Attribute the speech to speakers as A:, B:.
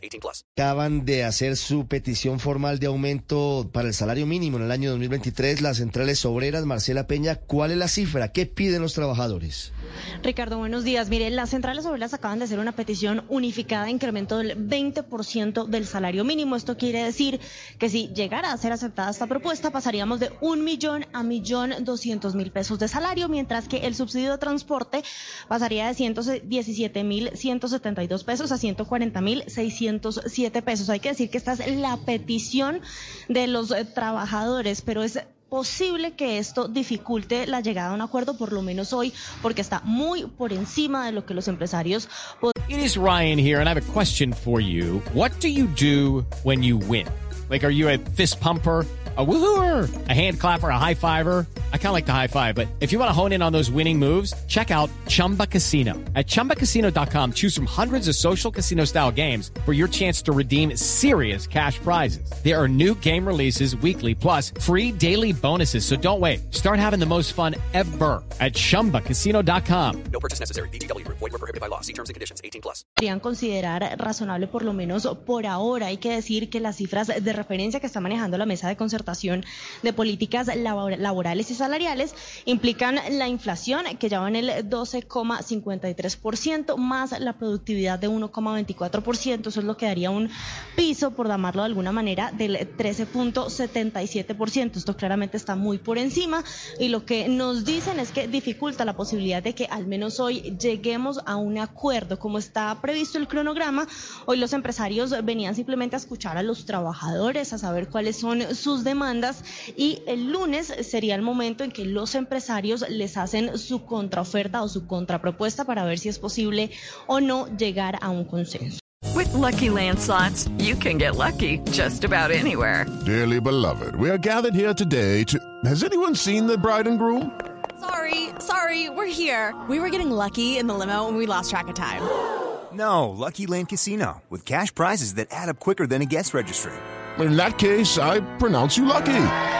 A: 18 plus.
B: Acaban de hacer su petición formal de aumento para el salario mínimo en el año 2023. Las centrales obreras, Marcela Peña, ¿cuál es la cifra? ¿Qué piden los trabajadores?
C: Ricardo, buenos días. Mire, las centrales obreras acaban de hacer una petición unificada de incremento del 20% del salario mínimo. Esto quiere decir que si llegara a ser aceptada esta propuesta, pasaríamos de un millón a millón doscientos mil pesos de salario, mientras que el subsidio de transporte pasaría de 117 mil 172 pesos a 140 mil 607 pesos. Hay que decir que esta es la petición de los eh, trabajadores, pero es posible que esto dificulte la llegada a un acuerdo, por lo menos hoy, porque está muy por encima de lo que los empresarios.
D: It is Ryan here, and I have a question for you. What do you do when you win? Like, are you a fist pumper? a woohooer, a hand clapper, a high fiver. I kind of like the high five, but if you want to hone in on those winning moves, check out Chumba Casino. At ChumbaCasino.com, choose from hundreds of social casino style games for your chance to redeem serious cash prizes. There are new game releases weekly, plus free daily bonuses. So don't wait. Start having the most fun ever at ChumbaCasino.com.
A: No purchase necessary. VGW. Void were prohibited by law. See terms and conditions. 18 plus.
C: Podrían considerar razonable por lo menos por ahora. Hay que decir que las cifras de referencia que está manejando la mesa de concertación de políticas laborales y salariales implican la inflación que ya va en el 12,53% más la productividad de 1,24%. Eso es lo que daría un piso, por llamarlo de alguna manera, del 13,77%. Esto claramente está muy por encima y lo que nos dicen es que dificulta la posibilidad de que al menos hoy lleguemos a un acuerdo. Como está previsto el cronograma, hoy los empresarios venían simplemente a escuchar a los trabajadores, a saber cuáles son sus demandas y el lunes sería el momento en que los empresarios les hacen su contraoferta o su contrapropuesta para ver si es posible o no llegar a un consenso.
E: With LuckyLand Slots, you can get lucky just about anywhere.
F: Dearly beloved, we are gathered here today to. Has anyone seen the bride and groom?
G: Sorry, sorry, we're here. We were getting lucky in the limo and we lost track of time.
H: No, Lucky Land Casino, with cash prizes that add up quicker than a guest registry.
F: In that case, I pronounce you lucky.